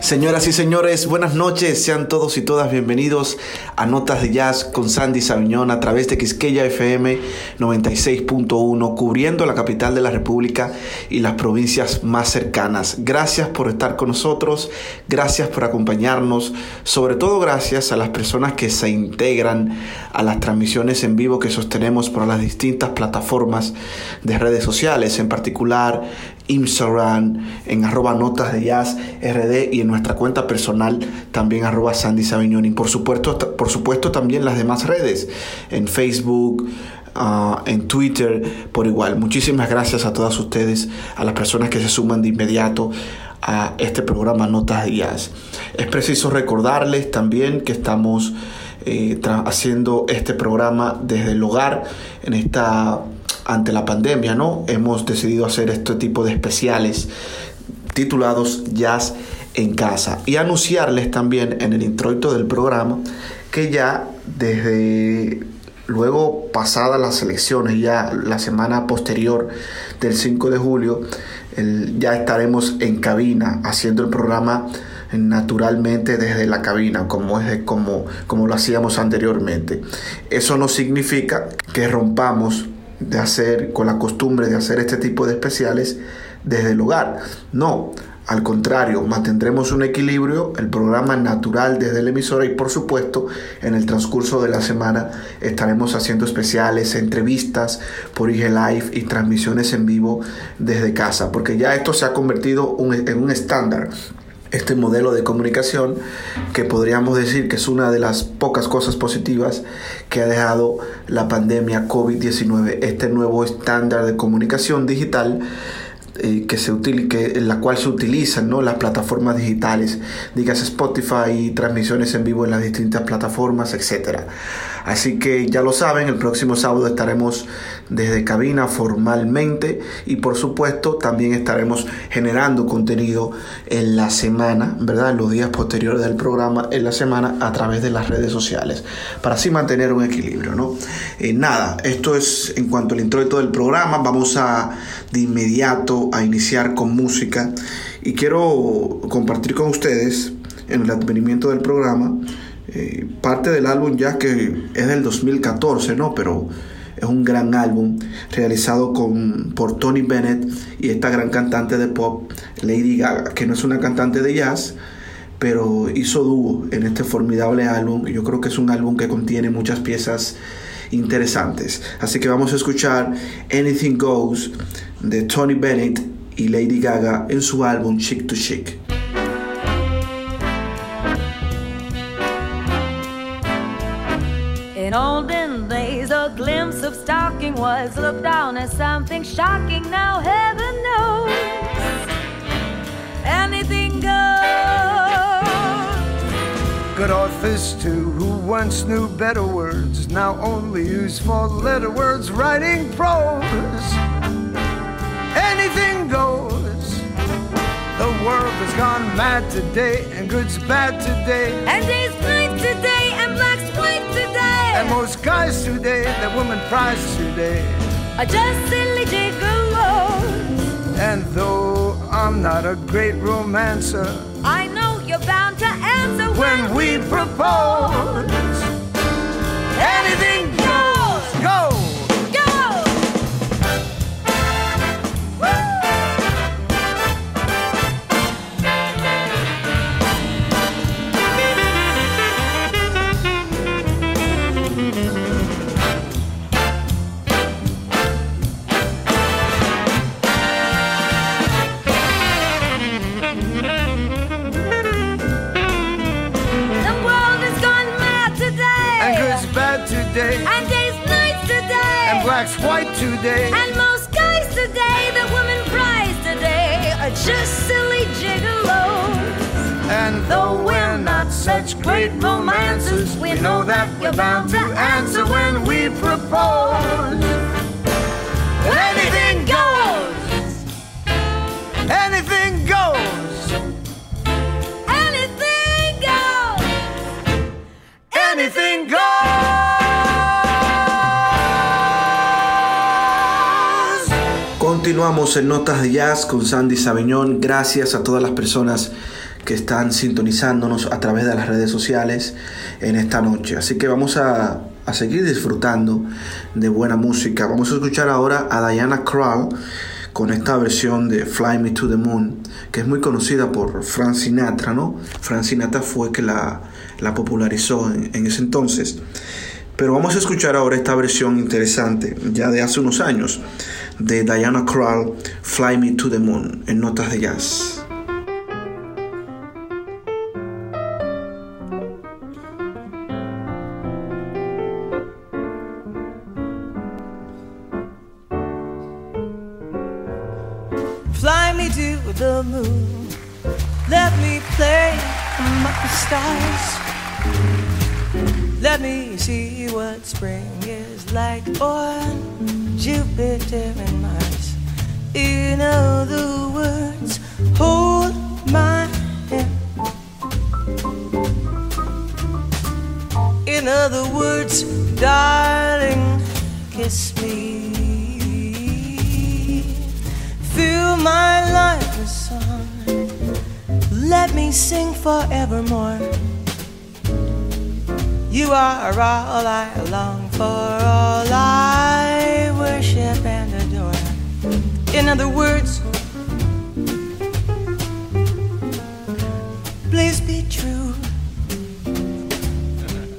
Señoras y señores, buenas noches. Sean todos y todas bienvenidos a Notas de Jazz con Sandy Sabiñón a través de Quisqueya FM 96.1, cubriendo la capital de la República y las provincias más cercanas. Gracias por estar con nosotros, gracias por acompañarnos, sobre todo gracias a las personas que se integran a las transmisiones en vivo que sostenemos por las distintas plataformas de redes sociales, en particular Instagram, en arroba notas de jazz RD y en nuestra cuenta personal también arroba Sandy por supuesto, por supuesto también las demás redes, en Facebook, ah, en Twitter, por igual. Muchísimas gracias a todas ustedes, a las personas que se suman de inmediato a este programa Notas de Jazz. Es preciso recordarles también que estamos eh, haciendo este programa desde el hogar en esta ante la pandemia, ¿no? Hemos decidido hacer este tipo de especiales titulados Jazz en casa y anunciarles también en el introito del programa que ya desde luego pasadas las elecciones, ya la semana posterior del 5 de julio, ya estaremos en cabina haciendo el programa naturalmente desde la cabina, como, es como, como lo hacíamos anteriormente. Eso no significa que rompamos de hacer, con la costumbre de hacer este tipo de especiales desde el hogar. No, al contrario, mantendremos un equilibrio, el programa natural desde la emisora y por supuesto en el transcurso de la semana estaremos haciendo especiales, entrevistas por IG Live y transmisiones en vivo desde casa, porque ya esto se ha convertido en un estándar este modelo de comunicación que podríamos decir que es una de las pocas cosas positivas que ha dejado la pandemia COVID-19, este nuevo estándar de comunicación digital eh, que se que, en la cual se utilizan ¿no? las plataformas digitales, digas Spotify, transmisiones en vivo en las distintas plataformas, etcétera. Así que ya lo saben, el próximo sábado estaremos desde cabina formalmente y por supuesto también estaremos generando contenido en la semana, ¿verdad? En los días posteriores del programa, en la semana a través de las redes sociales, para así mantener un equilibrio, ¿no? Eh, nada, esto es en cuanto al introito del programa, vamos a de inmediato a iniciar con música y quiero compartir con ustedes en el advenimiento del programa eh, parte del álbum ya que es del 2014, ¿no? Pero es un gran álbum realizado con, por Tony Bennett y esta gran cantante de pop, Lady Gaga, que no es una cantante de jazz, pero hizo dúo en este formidable álbum. Yo creo que es un álbum que contiene muchas piezas interesantes. Así que vamos a escuchar Anything Goes de Tony Bennett y Lady Gaga en su álbum Chic to Chic. In olden days, a glimpse of stocking was looked down as something shocking. Now, heaven knows anything goes. Good authors, too, who once knew better words, now only use four letter words writing prose. Anything goes. The world has gone mad today, and good's bad today. And day's night most guys today, that woman prize today, are just silly gigolos. And though I'm not a great romancer, I know you're bound to answer when, when we propose. Anything great romances. We know that we're bound to answer when we propose. Anything goes. Anything goes. Anything goes. Anything goes. Continuamos en Notas de Jazz con Sandy Sabeñón. Gracias a todas las personas que están sintonizándonos a través de las redes sociales en esta noche. Así que vamos a, a seguir disfrutando de buena música. Vamos a escuchar ahora a Diana Krall con esta versión de Fly Me to the Moon, que es muy conocida por Frank Sinatra, ¿no? Frank Sinatra fue que la, la popularizó en, en ese entonces. Pero vamos a escuchar ahora esta versión interesante, ya de hace unos años, de Diana Krall, Fly Me to the Moon, en notas de jazz. Moon. Let me play among the stars. Let me see what spring is like on Jupiter and Mars. In other words, hold my hand. In other words, darling, kiss me. Fill my life with song. Let me sing forevermore. You are all I long for, all I worship and adore. In other words, please be true.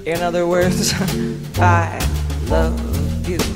In other words, I love you.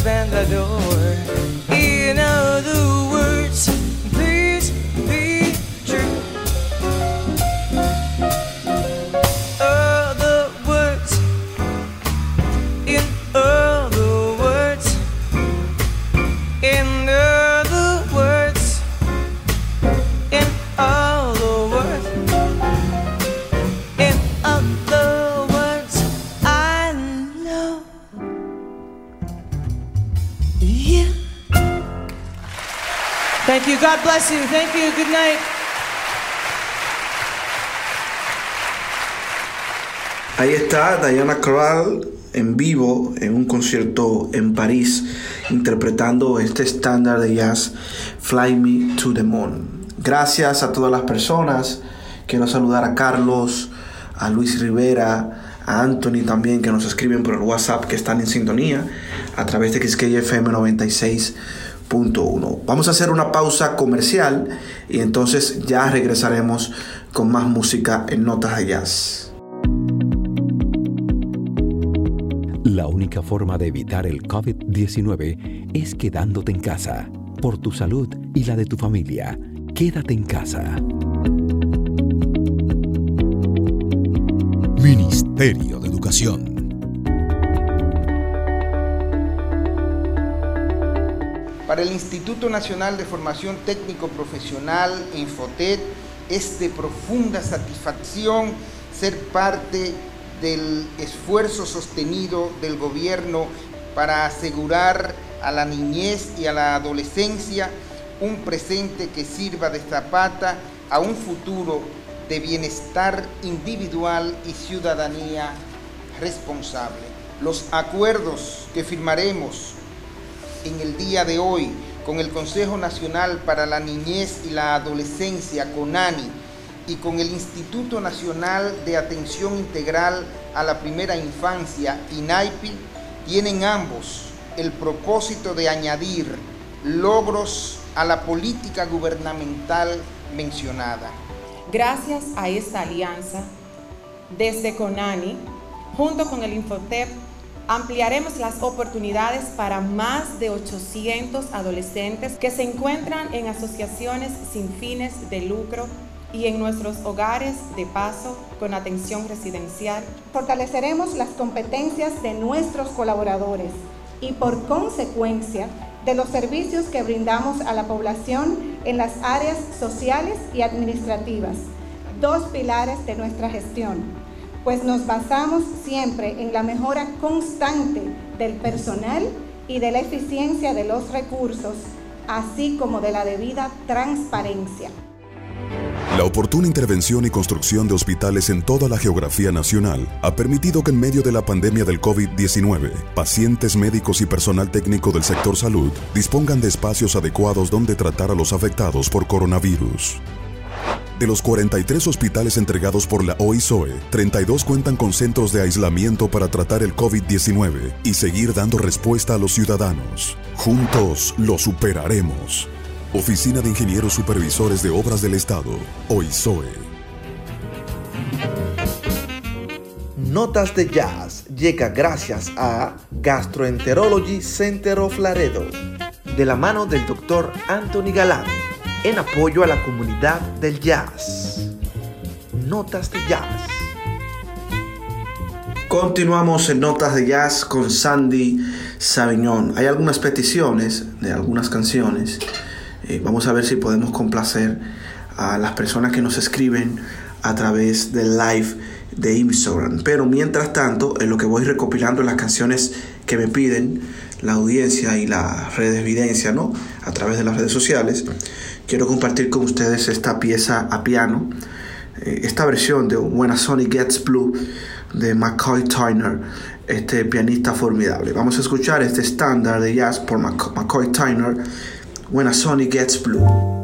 බැඳ දෝය Diana Krall en vivo en un concierto en París interpretando este estándar de jazz Fly Me to the Moon. Gracias a todas las personas. Quiero saludar a Carlos, a Luis Rivera, a Anthony también que nos escriben por el WhatsApp que están en sintonía a través de XKFM 96.1. Vamos a hacer una pausa comercial y entonces ya regresaremos con más música en Notas de Jazz. La única forma de evitar el COVID-19 es quedándote en casa. Por tu salud y la de tu familia, quédate en casa. Ministerio de Educación. Para el Instituto Nacional de Formación Técnico Profesional, Infotet, es de profunda satisfacción ser parte del esfuerzo sostenido del gobierno para asegurar a la niñez y a la adolescencia un presente que sirva de zapata a un futuro de bienestar individual y ciudadanía responsable. Los acuerdos que firmaremos en el día de hoy con el Consejo Nacional para la Niñez y la Adolescencia, CONANI, y con el Instituto Nacional de Atención Integral a la Primera Infancia, INAIPI, tienen ambos el propósito de añadir logros a la política gubernamental mencionada. Gracias a esta alianza, desde CONANI, junto con el Infotep, ampliaremos las oportunidades para más de 800 adolescentes que se encuentran en asociaciones sin fines de lucro y en nuestros hogares de paso con atención residencial. Fortaleceremos las competencias de nuestros colaboradores y por consecuencia de los servicios que brindamos a la población en las áreas sociales y administrativas, dos pilares de nuestra gestión, pues nos basamos siempre en la mejora constante del personal y de la eficiencia de los recursos, así como de la debida transparencia. La oportuna intervención y construcción de hospitales en toda la geografía nacional ha permitido que en medio de la pandemia del COVID-19, pacientes médicos y personal técnico del sector salud dispongan de espacios adecuados donde tratar a los afectados por coronavirus. De los 43 hospitales entregados por la OISOE, 32 cuentan con centros de aislamiento para tratar el COVID-19 y seguir dando respuesta a los ciudadanos. Juntos lo superaremos. Oficina de Ingenieros Supervisores de Obras del Estado, OISOE. Notas de Jazz llega gracias a Gastroenterology Center of Laredo, de la mano del Dr. Anthony Galán, en apoyo a la comunidad del jazz. Notas de Jazz. Continuamos en Notas de Jazz con Sandy Sabiñón. Hay algunas peticiones de algunas canciones. Eh, vamos a ver si podemos complacer a las personas que nos escriben a través del live de Instagram. Pero mientras tanto, en lo que voy recopilando las canciones que me piden la audiencia y la redes evidencia, ¿no? A través de las redes sociales, quiero compartir con ustedes esta pieza a piano, eh, esta versión de When a Sonic Gets Blue de McCoy Tyner, este pianista formidable. Vamos a escuchar este estándar de jazz por Mc- McCoy Tyner, When a Sonic Gets Blue.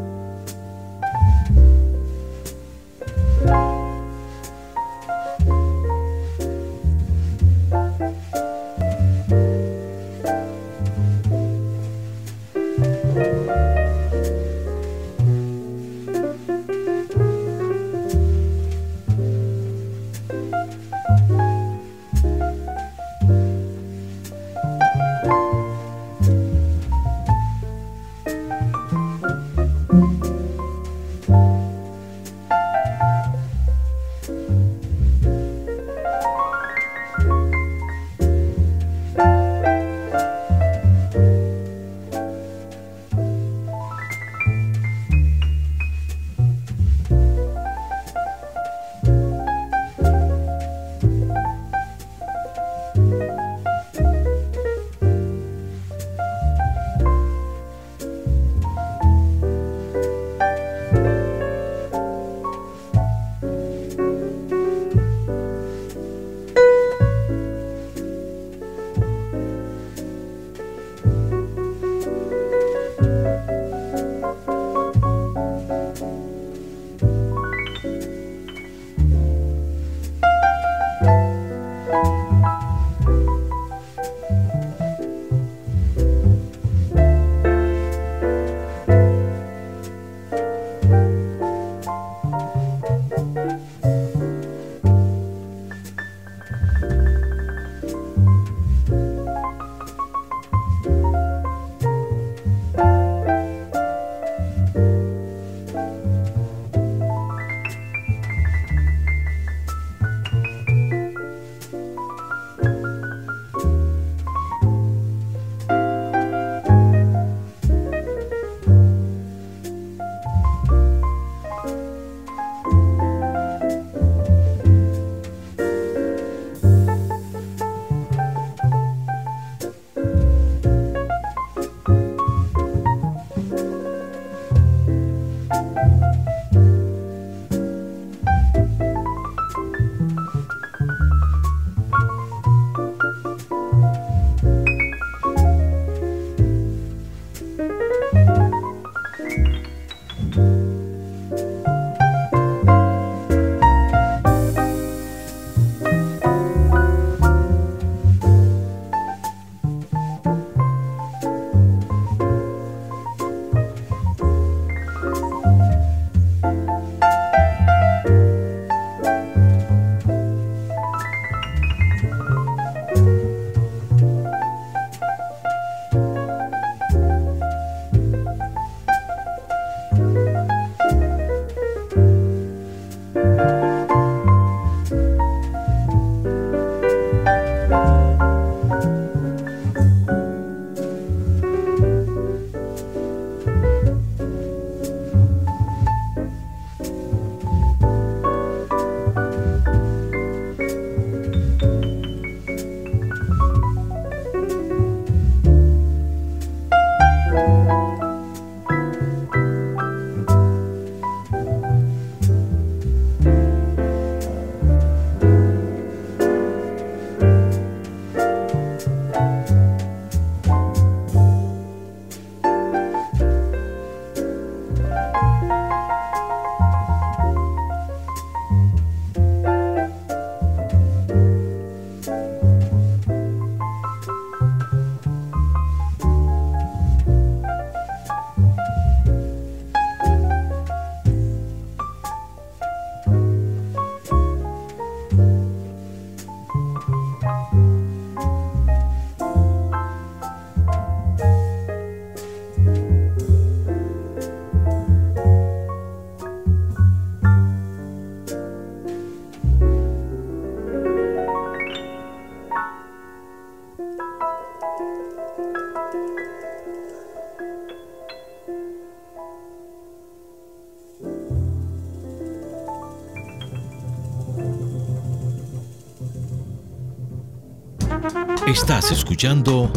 Estás escuchando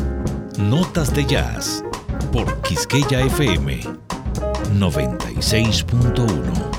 Notas de Jazz por Quisqueya FM 96.1.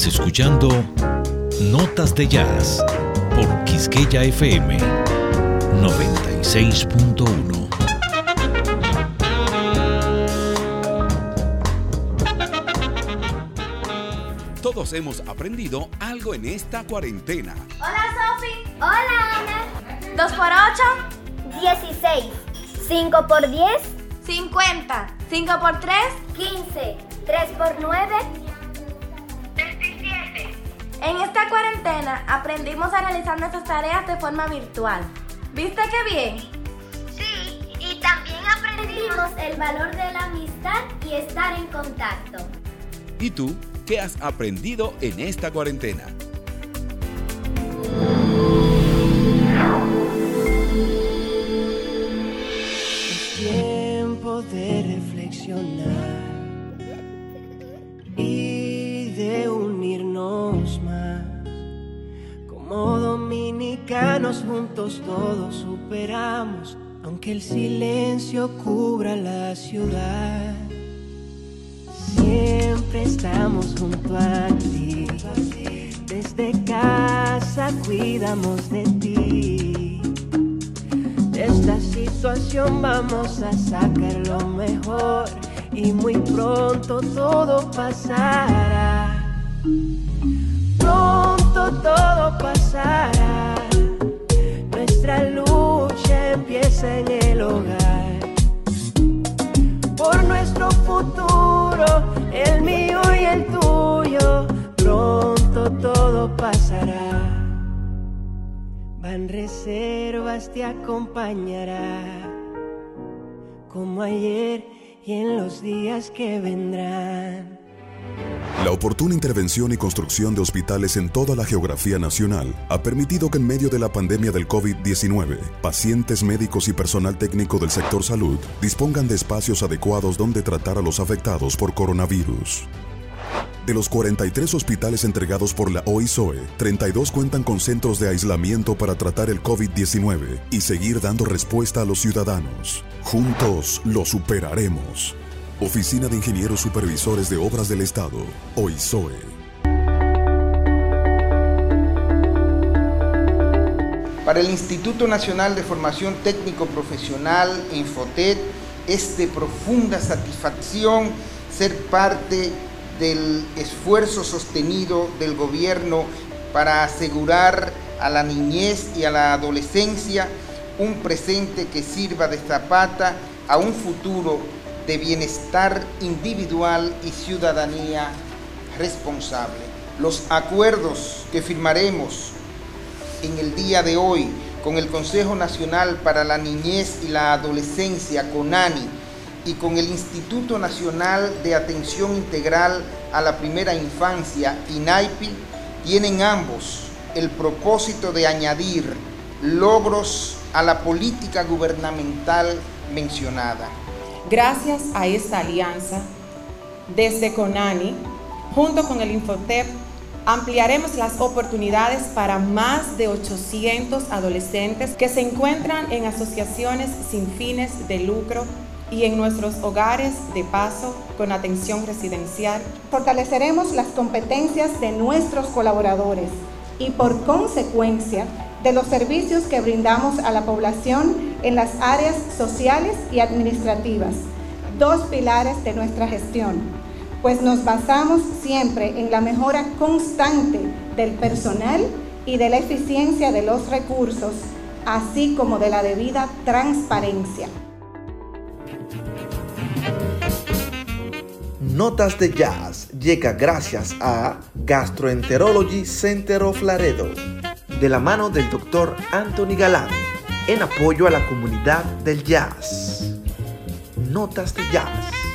Estás escuchando Notas de Jazz por Quisqueya FM 96.1. Todos hemos aprendido algo en esta cuarentena. Hola Sofi. Hola Ana. 2 por 8. 16. 5 por 10. 50. 5 por 3. 15. 3 por 9. 27. En esta cuarentena aprendimos a realizar nuestras tareas de forma virtual. ¿Viste qué bien? Sí, y también aprendimos el valor de la amistad y estar en contacto. ¿Y tú qué has aprendido en esta cuarentena? Es tiempo de reflexionar juntos todos superamos, aunque el silencio cubra la ciudad. Siempre estamos junto a ti. Desde casa cuidamos de ti. De esta situación vamos a sacar lo mejor y muy pronto todo pasará. Pronto todo pasará. En el hogar. Por nuestro futuro, el mío y el tuyo, pronto todo pasará. Van reservas te acompañará, como ayer y en los días que vendrán. La oportuna intervención y construcción de hospitales en toda la geografía nacional ha permitido que en medio de la pandemia del COVID-19, pacientes médicos y personal técnico del sector salud dispongan de espacios adecuados donde tratar a los afectados por coronavirus. De los 43 hospitales entregados por la OISOE, 32 cuentan con centros de aislamiento para tratar el COVID-19 y seguir dando respuesta a los ciudadanos. Juntos lo superaremos. Oficina de Ingenieros Supervisores de Obras del Estado, OISOE. Para el Instituto Nacional de Formación Técnico Profesional, Infotet, es de profunda satisfacción ser parte del esfuerzo sostenido del gobierno para asegurar a la niñez y a la adolescencia un presente que sirva de zapata a un futuro de bienestar individual y ciudadanía responsable. Los acuerdos que firmaremos en el día de hoy con el Consejo Nacional para la Niñez y la Adolescencia, CONANI, y con el Instituto Nacional de Atención Integral a la Primera Infancia, INAIPI, tienen ambos el propósito de añadir logros a la política gubernamental mencionada. Gracias a esta alianza, desde CONANI, junto con el Infotep, ampliaremos las oportunidades para más de 800 adolescentes que se encuentran en asociaciones sin fines de lucro y en nuestros hogares de paso con atención residencial. Fortaleceremos las competencias de nuestros colaboradores y por consecuencia de los servicios que brindamos a la población en las áreas sociales y administrativas, dos pilares de nuestra gestión, pues nos basamos siempre en la mejora constante del personal y de la eficiencia de los recursos, así como de la debida transparencia. Notas de Jazz llega gracias a Gastroenterology Center of Laredo, de la mano del Dr. Anthony Galán, en apoyo a la comunidad del jazz. Notas de Jazz.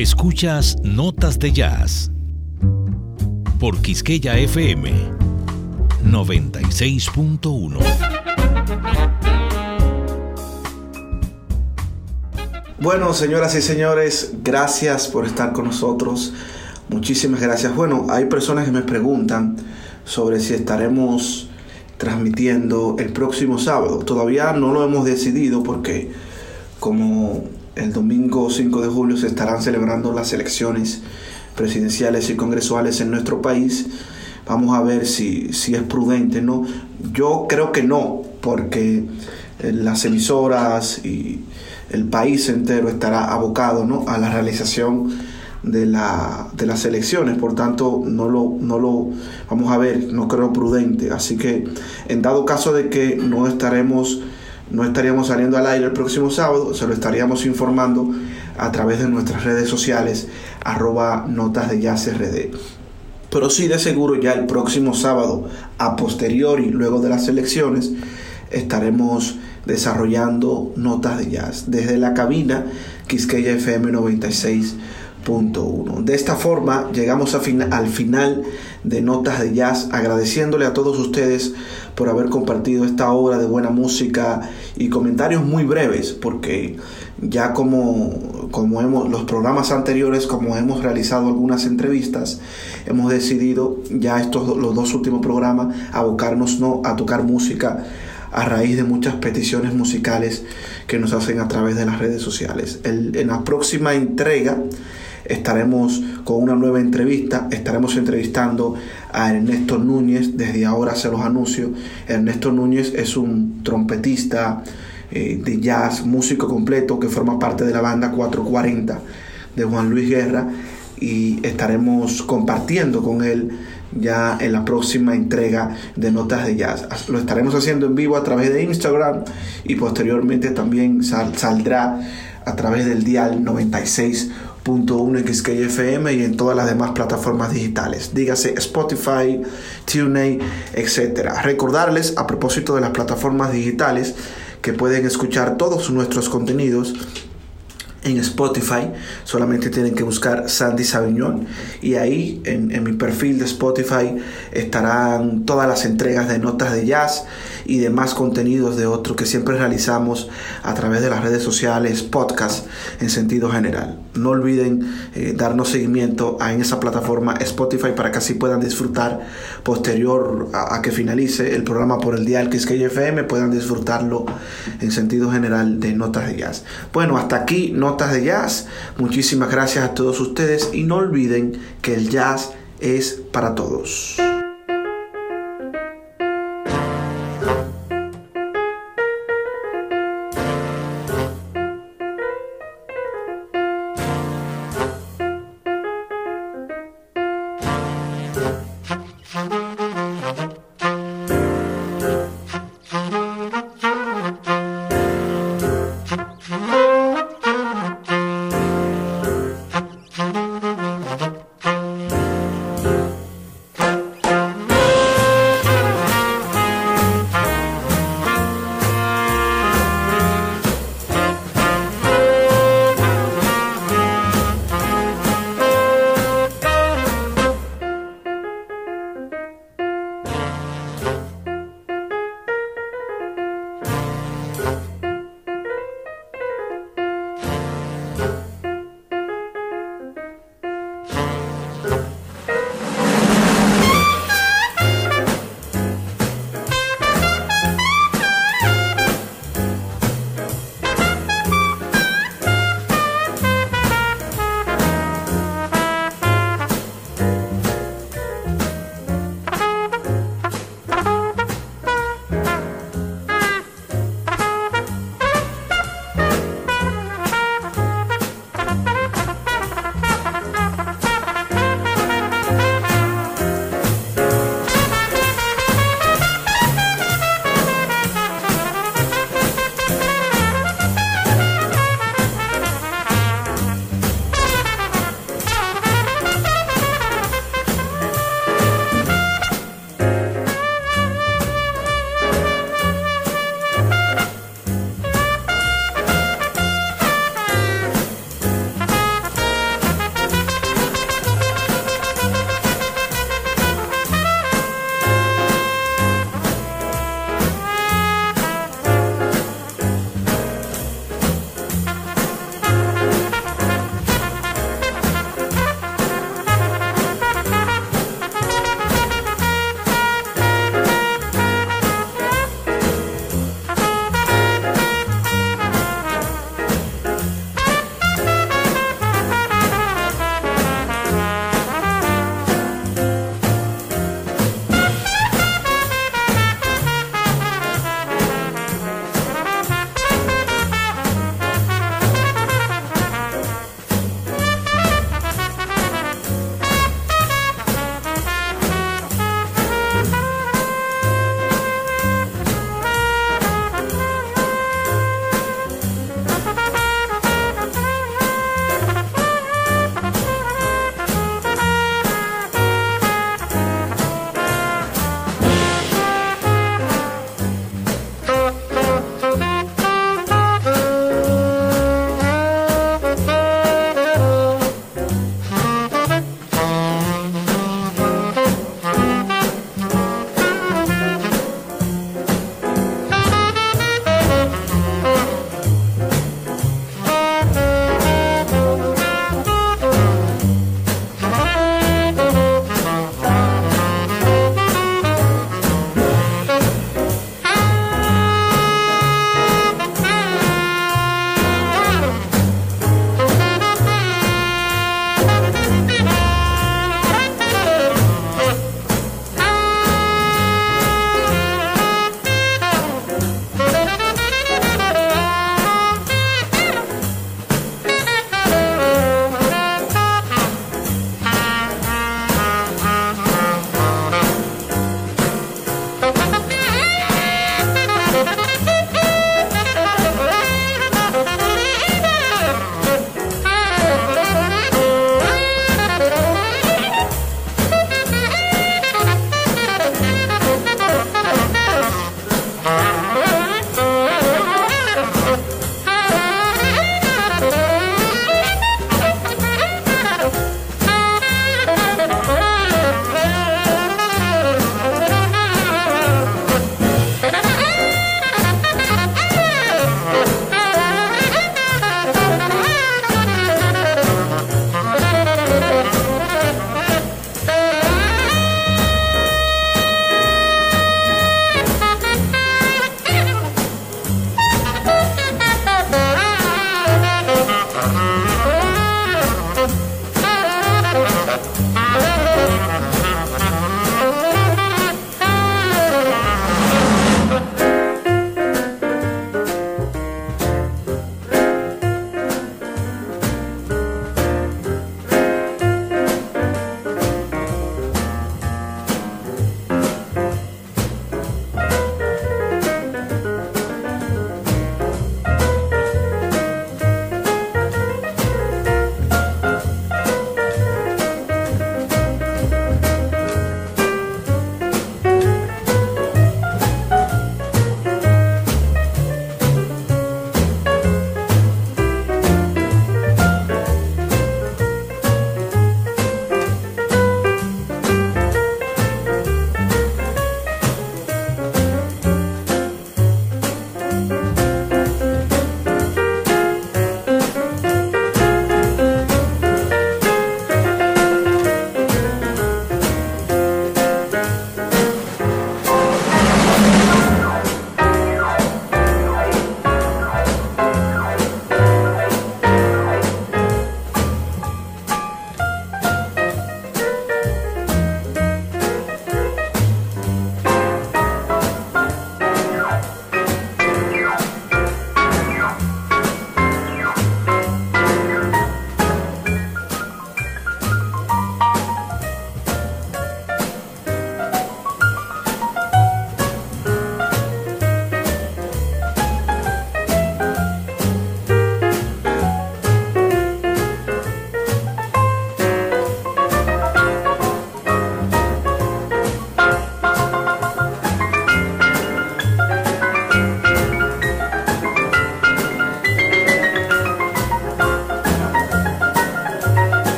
Escuchas Notas de Jazz por Quisqueya FM 96.1. Bueno, señoras y señores, gracias por estar con nosotros. Muchísimas gracias. Bueno, hay personas que me preguntan sobre si estaremos transmitiendo el próximo sábado. Todavía no lo hemos decidido porque como el domingo 5 de julio se estarán celebrando las elecciones presidenciales y congresuales en nuestro país, vamos a ver si, si es prudente, ¿no? Yo creo que no, porque eh, las emisoras y el país entero estará abocado ¿no? a la realización de, la, de las elecciones, por tanto no lo, no lo vamos a ver, no creo prudente, así que en dado caso de que no estaremos no estaríamos saliendo al aire el próximo sábado, se lo estaríamos informando a través de nuestras redes sociales, arroba notas de jazz RD. Pero sí de seguro ya el próximo sábado, a posteriori, luego de las elecciones, estaremos desarrollando notas de jazz desde la cabina Quisqueya FM 96 de esta forma llegamos al final de Notas de Jazz agradeciéndole a todos ustedes por haber compartido esta obra de buena música y comentarios muy breves porque ya como, como hemos los programas anteriores como hemos realizado algunas entrevistas hemos decidido ya estos los dos últimos programas abocarnos no a tocar música a raíz de muchas peticiones musicales que nos hacen a través de las redes sociales. en la próxima entrega estaremos con una nueva entrevista. Estaremos entrevistando a Ernesto Núñez. Desde ahora se los anuncio. Ernesto Núñez es un trompetista eh, de jazz, músico completo que forma parte de la banda 440 de Juan Luis Guerra y estaremos compartiendo con él ya en la próxima entrega de Notas de Jazz. Lo estaremos haciendo en vivo a través de Instagram y posteriormente también saldrá a través del dial 96 en FM y en todas las demás plataformas digitales, dígase Spotify, TuneIn, etc. Recordarles a propósito de las plataformas digitales que pueden escuchar todos nuestros contenidos en Spotify. Solamente tienen que buscar Sandy Sabiñón y ahí en, en, mi perfil de Spotify estarán todas las entregas de notas de jazz y demás contenidos de otro que siempre realizamos a través de las redes sociales, podcast en sentido general. No olviden eh, darnos seguimiento en esa plataforma Spotify para que así puedan disfrutar posterior a, que finalice el programa por el dial que es FM, puedan disfrutarlo en sentido general de notas de jazz. Bueno, hasta aquí notas de jazz. Muchísimas gracias a todos ustedes y no olviden que el jazz es para todos.